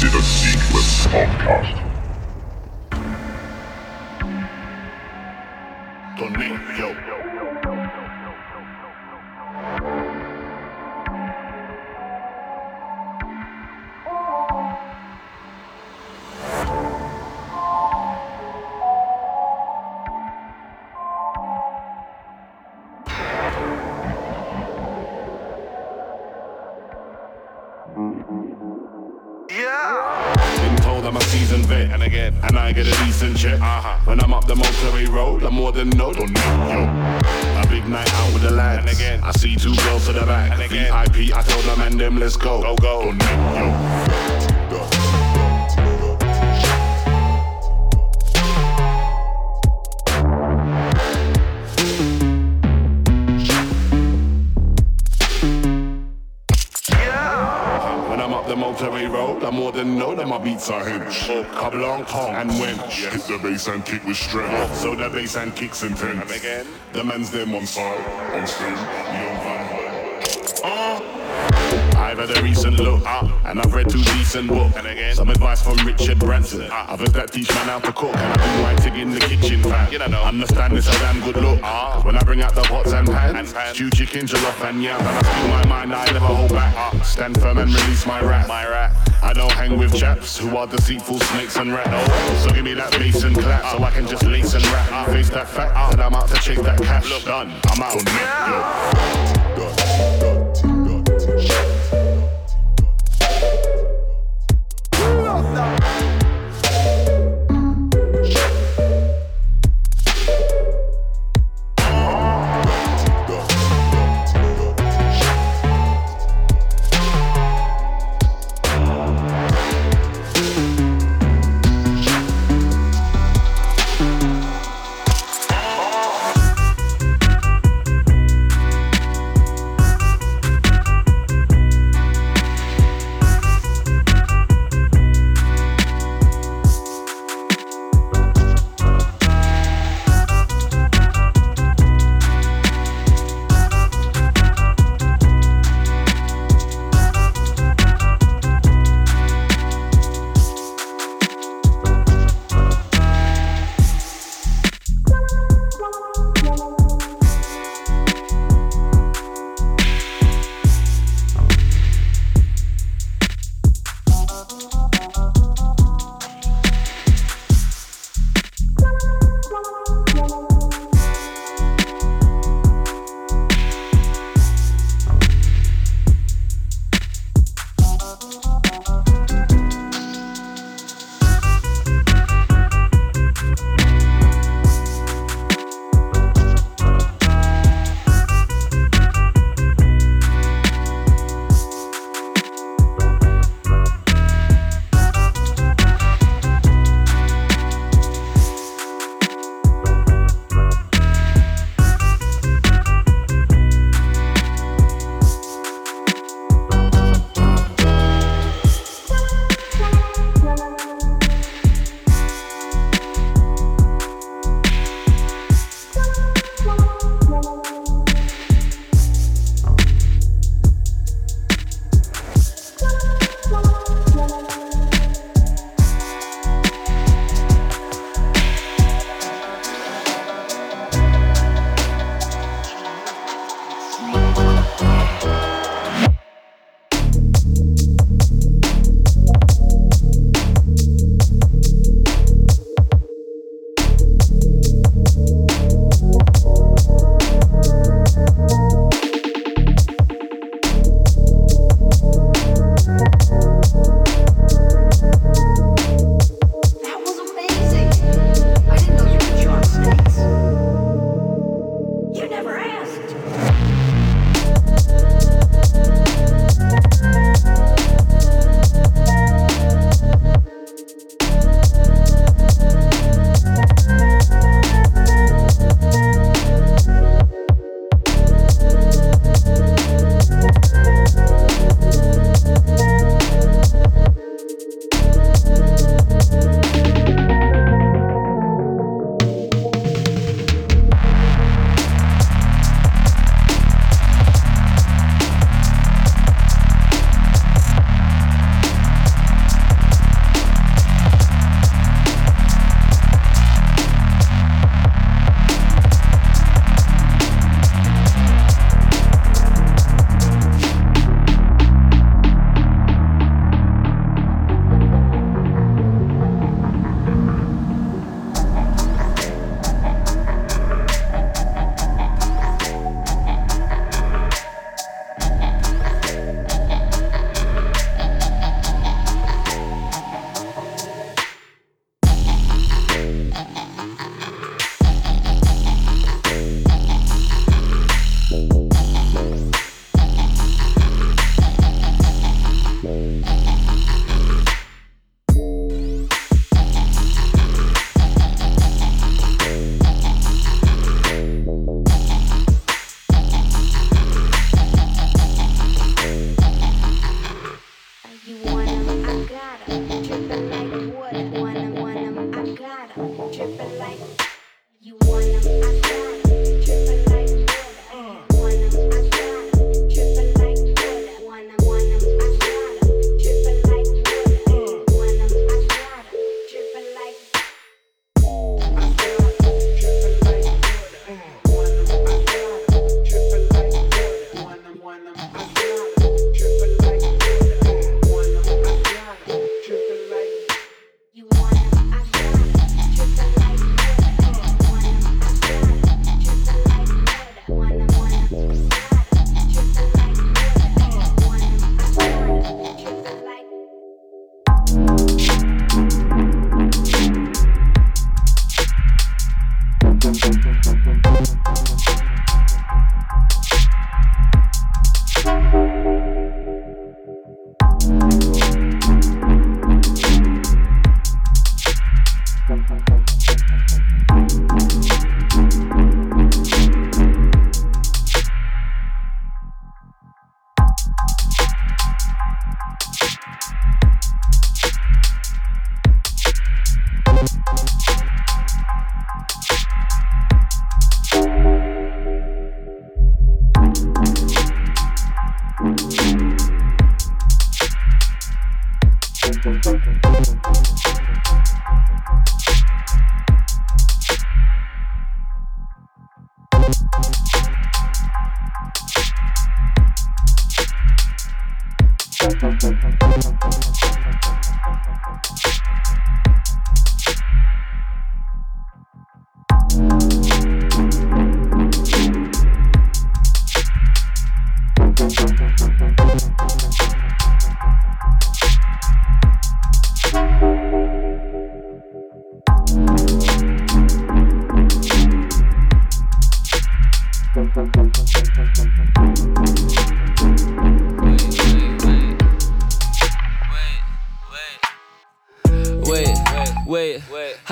Consider Sequence Podcast. Bass and kick with strength. So the bass and kicks intense. again. The man's them on side, on stage, I've had a recent look, uh, and I've read two decent books. And again, some advice from Richard Branson. Uh, I've heard that teach man how to cook, and I do my thing in the kitchen, fam. You know, understand this a damn good look. Uh, when I bring out the pots and pans, and pans. stew chicken, jollof and yam, and I speak my mind, I never hold back. Uh, stand firm and release my rap. My rap. I don't hang with chaps who are deceitful snakes and rats. Oh, so give me that bass and clap so I can just lace and rap. I face that fact that I'm out to chase that cash. Look, done. I'm out.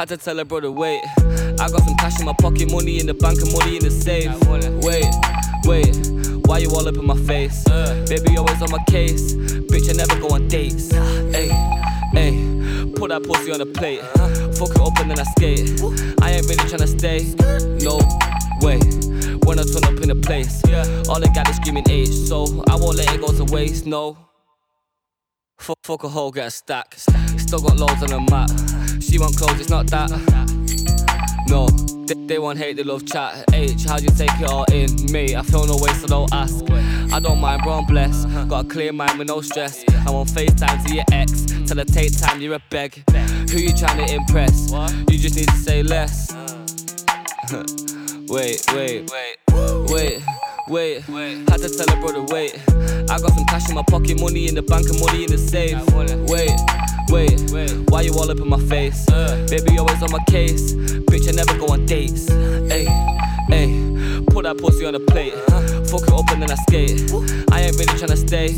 Had to tell her brother, wait. I got some cash in my pocket, money in the bank, and money in the safe. Wait, wait. Why you all up in my face? Baby, always on my case. Bitch, I never go on dates. Hey, hey. Put that pussy on the plate. Fuck it up and then I skate. I ain't really tryna stay. No way. When I turn up in the place, all they got is screaming age. so I won't let it go to waste. No. Fuck, fuck a hole, get a stack. Still got loads on the map. She want clothes, it's not that. No, they, want hate, they love chat. H, how'd you take it all in? Me, I feel no way, so don't ask. I don't mind, bro, I'm blessed. Got a clear mind with no stress. I want FaceTime to your ex. Tell her take time, you're a beg. Who you trying to impress? You just need to say less. wait, wait, wait, wait. Wait, had to tell her brother, wait. I got some cash in my pocket, money in the bank, and money in the safe. Wait, Wait, why you all up in my face? Baby, always on my case. Bitch, I never go on dates. Hey, hey, put that pussy on the plate. Fuck it up and I skate. I ain't really tryna stay.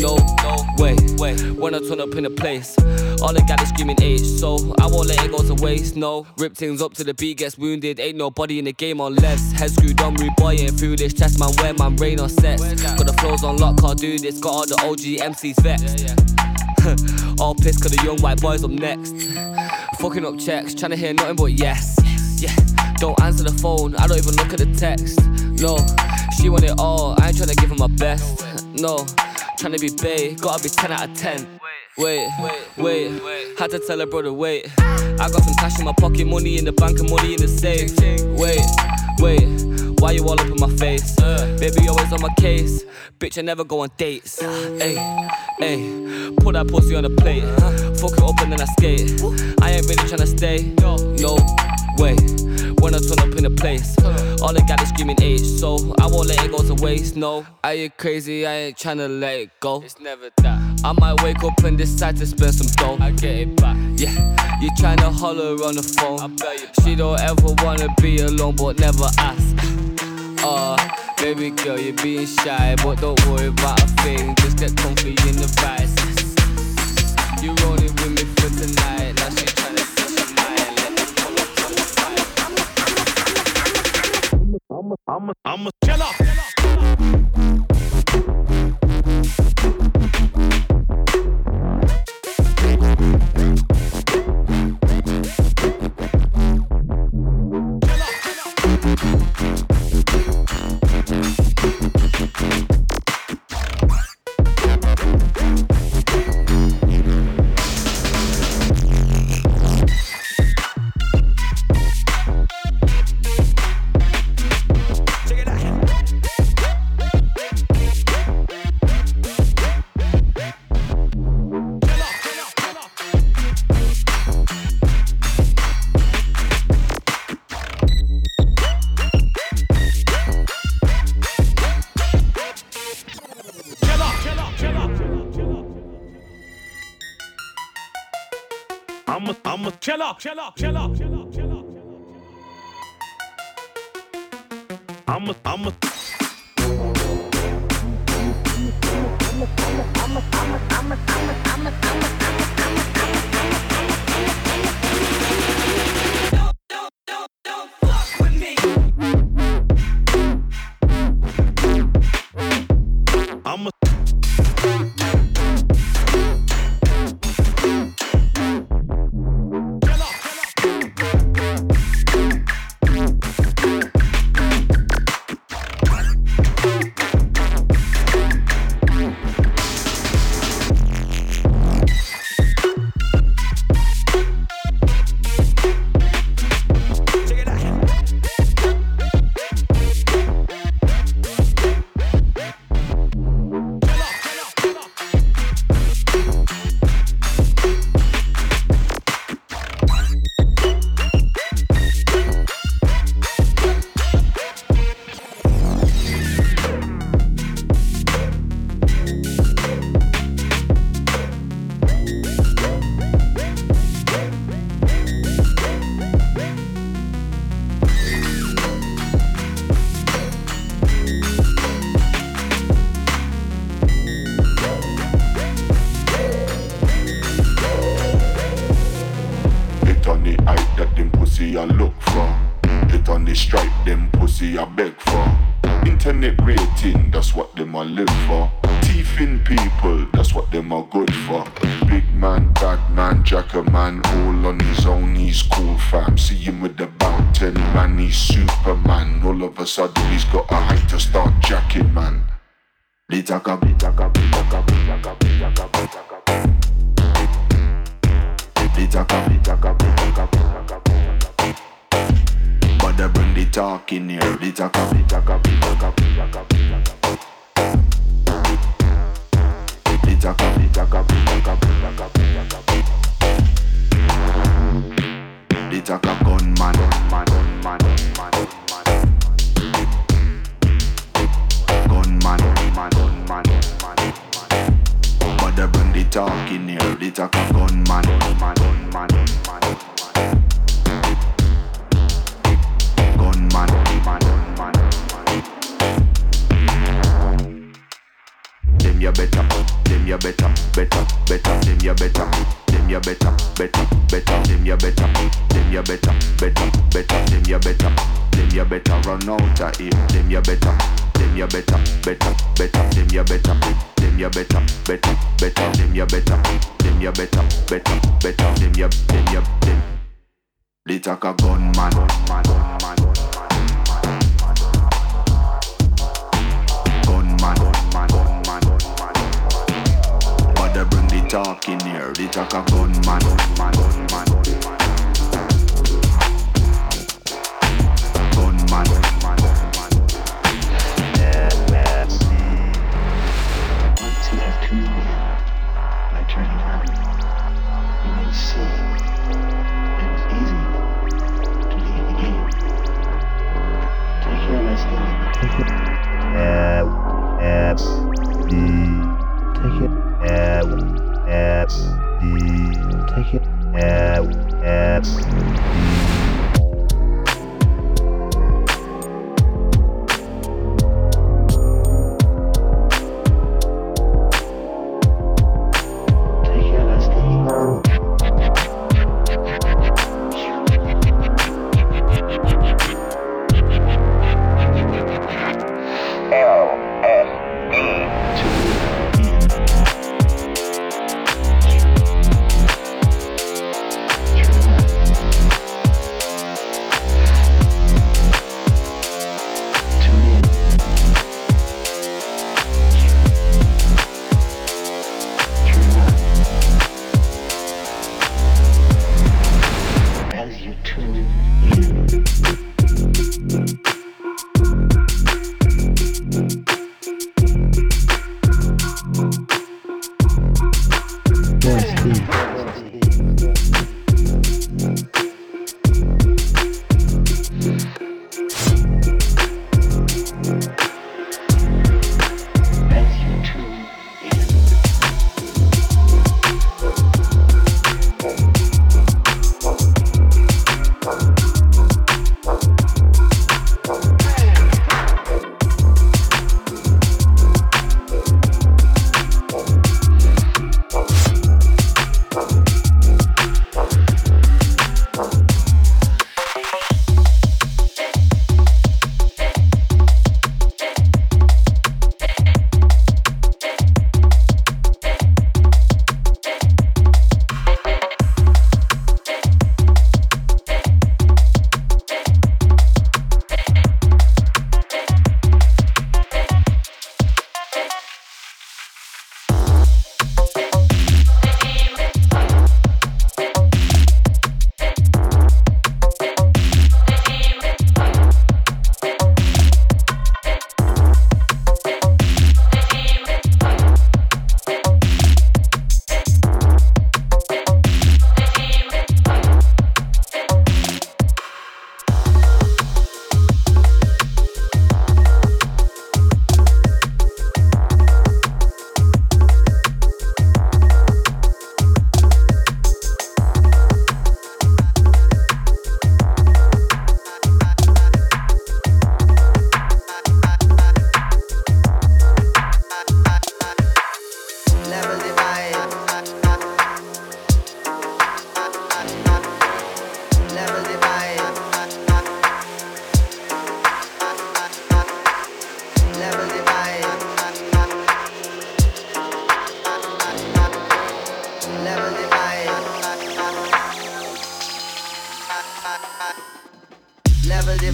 No, no, wait, wait. When I turn up in a place, all they got is screaming H, so I won't let it go to waste. No, rip things up to the beat gets wounded. Ain't nobody in the game on less. Head screwed on, rude boy, ain't foolish. Chest man, where man, rain on sets. Got the flows on lock, can't do this. Got all the OG MCs vexed. All pissed cause the young white boys up next. Fucking up checks, trying to hear nothing but yes. Yeah, don't answer the phone, I don't even look at the text. No, she want it all, I ain't trying to give her my best. No, trying to be bae, gotta be 10 out of 10. Wait, wait, had to tell her brother, wait. I got some cash in my pocket, money in the bank, and money in the safe. Wait, wait, why you all up in my face? Baby, always on my case. Bitch, I never go on dates. Hey, hey, put that pussy on the plate. Fuck it up and I skate. I ain't really tryna stay. No way. When I turn up in a place, all they got is screaming H, so I won't let it go to waste. No, I ain't crazy, I ain't tryna let it go. It's never that. I might wake up and decide to spend some dough. I get it back. Yeah, you tryna holler on the phone. I bet you. She don't ever wanna be alone, but never ask. Uh, Baby girl, you're being shy, but don't worry about a thing. Just get comfy in the vice. You're rolling with me for tonight. Now she tryna set your mind. To the side. I'm a, I'm a, I'm a killer. Teeth in people, that's what them are good for. Big man, bad man, jacker man, all on his own, he's cool fam. See him with about 10 man, he's Superman. All of a sudden he's got a height to start jacking man. Bitaka, bitaka, bitaka, bitaka, bitaka, bitaka. Bitaka, bitaka, bitaka, bitaka, bitaka. But they bring the talk in here. Bitaka, bitaka, bitaka, bitaka, bitaka. Ya better, them ya better, better, better. Them ya better, them ya better, better, better. Them ya better, them ya better, better, better. Them ya better, them ya better run out of here. Them ya better, them ya better, better, better. Them ya better, them ya better, better, better. Them ya better, them ya better, better, better. Them ya, them ya, them. They talk a gunman, gunman, the talk a gunman, gunman. Gunman,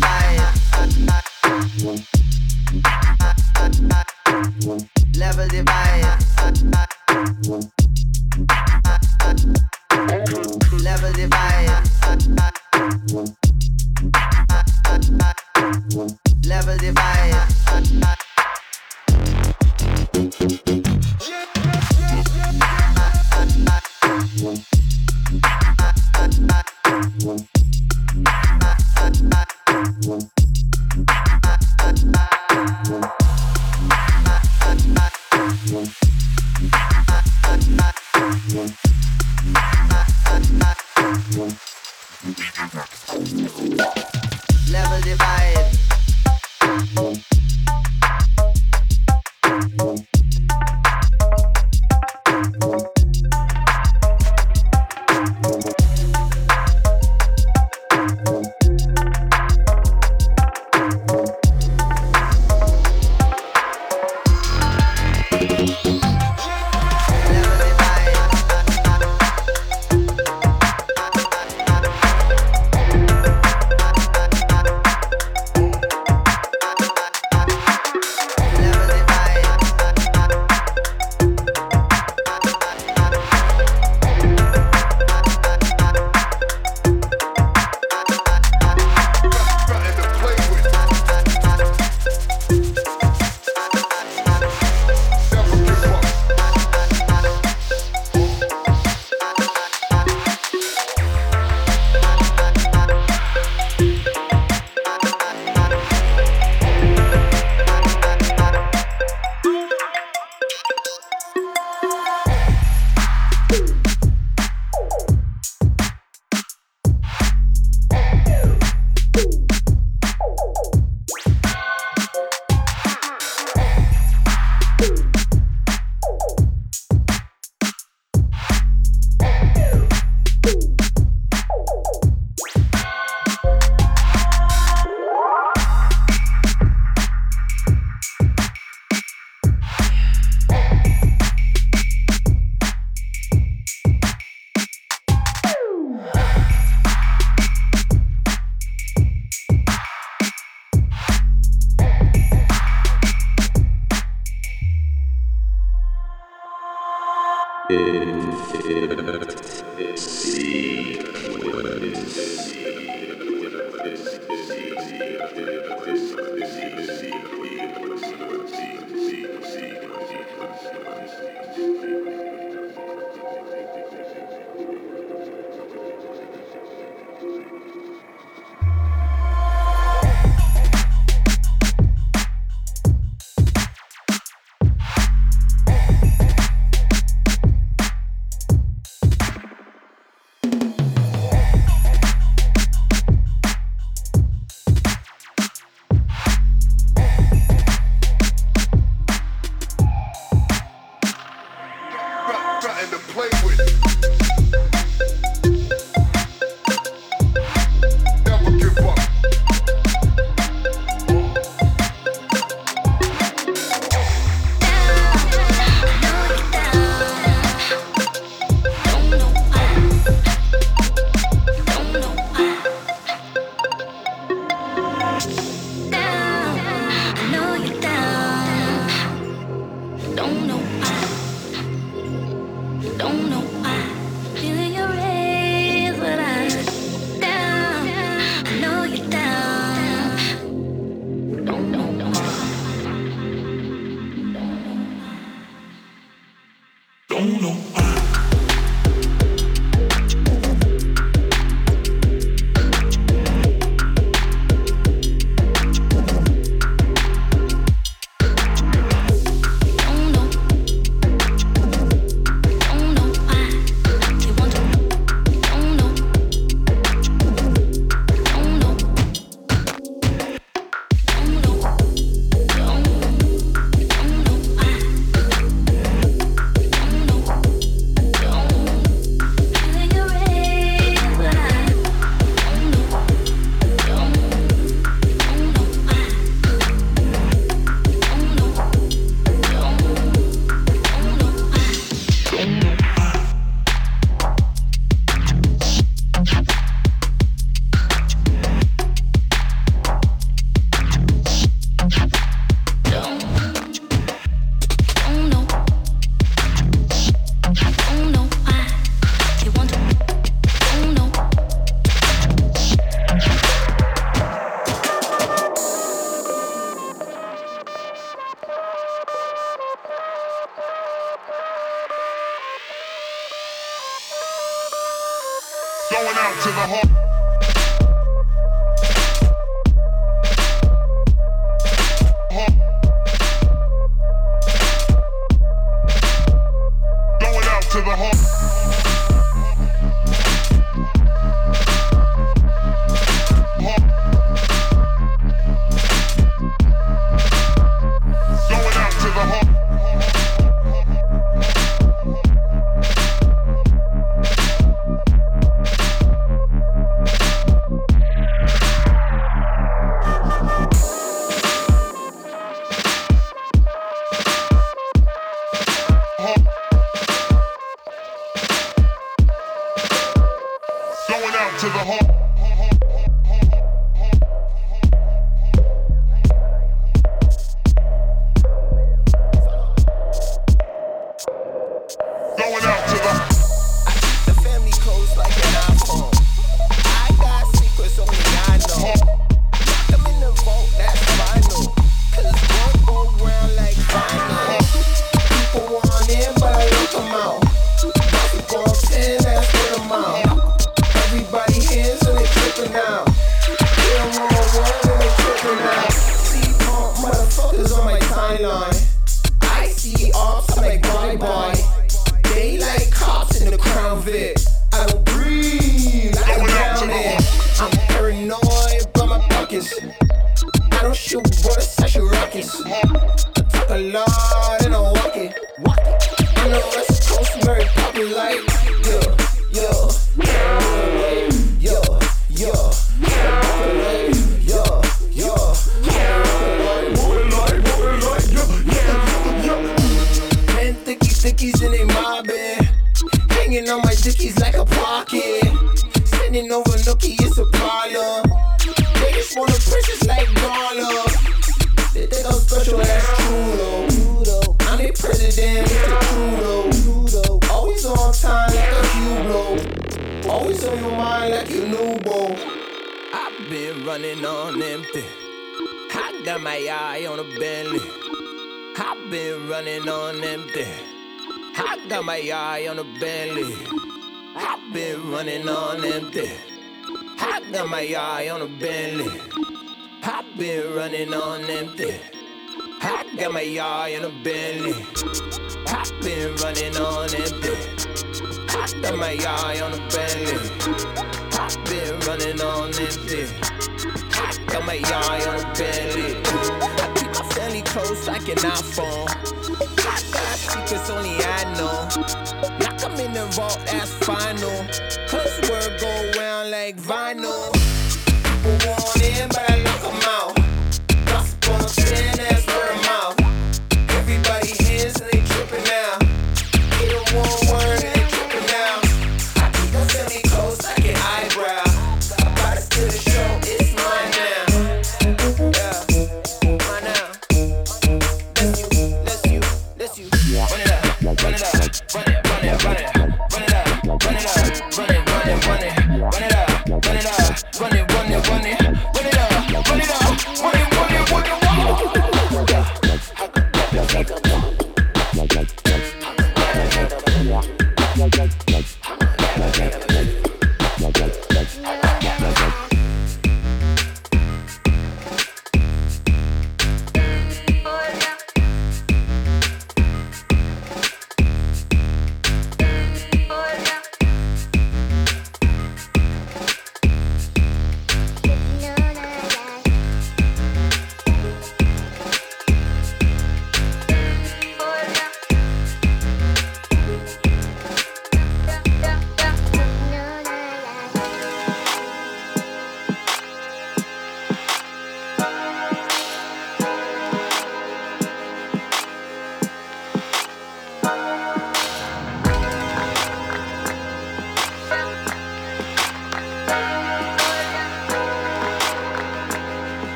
Don't know eh, eh, Special ass Trudo. I'm the president, Mr. Trudo. Always on time like a Hublot. Always on your mind like a new. I've been running on empty. I got my eye on a Bentley. I've been running on empty. I got my eye on a Bentley. I've been running on empty. I got my eye on a Bentley. I've been running on empty. I got my yard in a Bentley. I been running on empty. I got my yard on a Bentley. I been running on empty. I got my yard on a Bentley. I keep my family close like an iPhone. I got secrets only I know. Knock 'em in the vault, that's final. Cause word go round like vinyl. Let's you, let's you, let's you. Run it up, run it up, run it up.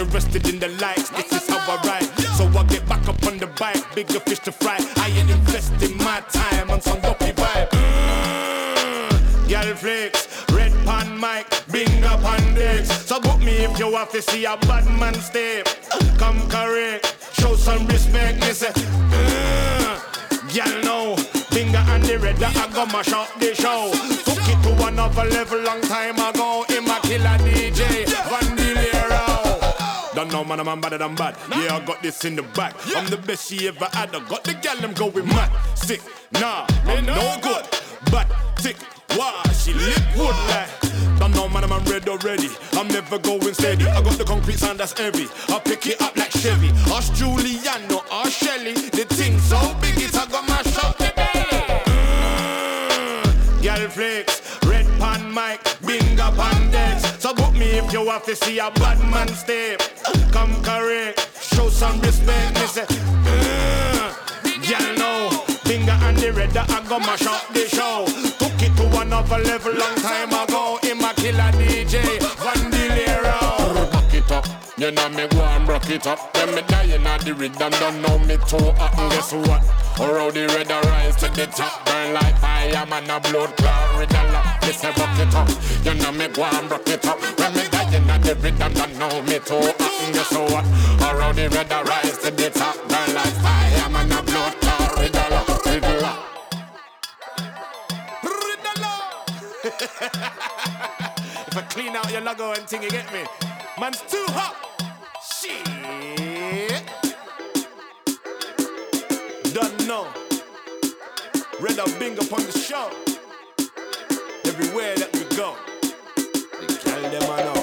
Interested in the likes, this is how I ride. So I get back up on the bike, bigger fish to fry. I ain't investing my time on some dopey vibe. Mm, Girl flicks, red pan mic, bing up on decks. So book me if you have to see a bad man step. Come correct, show some respect, me say. Mm, Girl know, finger and the red I got mash up the show. Took it to another level long time ago. Don't man, I'm better than bad. Yeah, I got this in the back. I'm the best she ever had. I got the gal, I'm going mad. Sick, nah, I'm no good. But tick, why she lip wood like. Don't know man, I'm red already. I'm never going steady. I got the concrete sound that's heavy. I pick it up like Chevy. Us Juliano, us Shelly. The thing so big it's I got my shot today. Mm, flex, red pan mic, bing up on decks. So book me if you have to see a bad man step. Come correct, show some respect. Me say, mm, Girl know, finger and the red I got mash up the show. Took it to another level long time ago. In my killer DJ, Vandilero. Back it up. You know me go and rock it up. When me dying at the rhythm, don't know me too hot. And guess what? How the red a rise to the top, burn like fire, man a blood clot, a lot. Me say rock it up. You know me go and rock it up. When me dying at the rhythm, don't know me too hot. And guess what? Or how the red a rise to the top, burn like fire, man a blood clot, red a lot. if I clean out your logo and thing, you get me? Man's too hot. Shit. Don't know. Red up bing up on the show. Everywhere that we go. Tell them I know.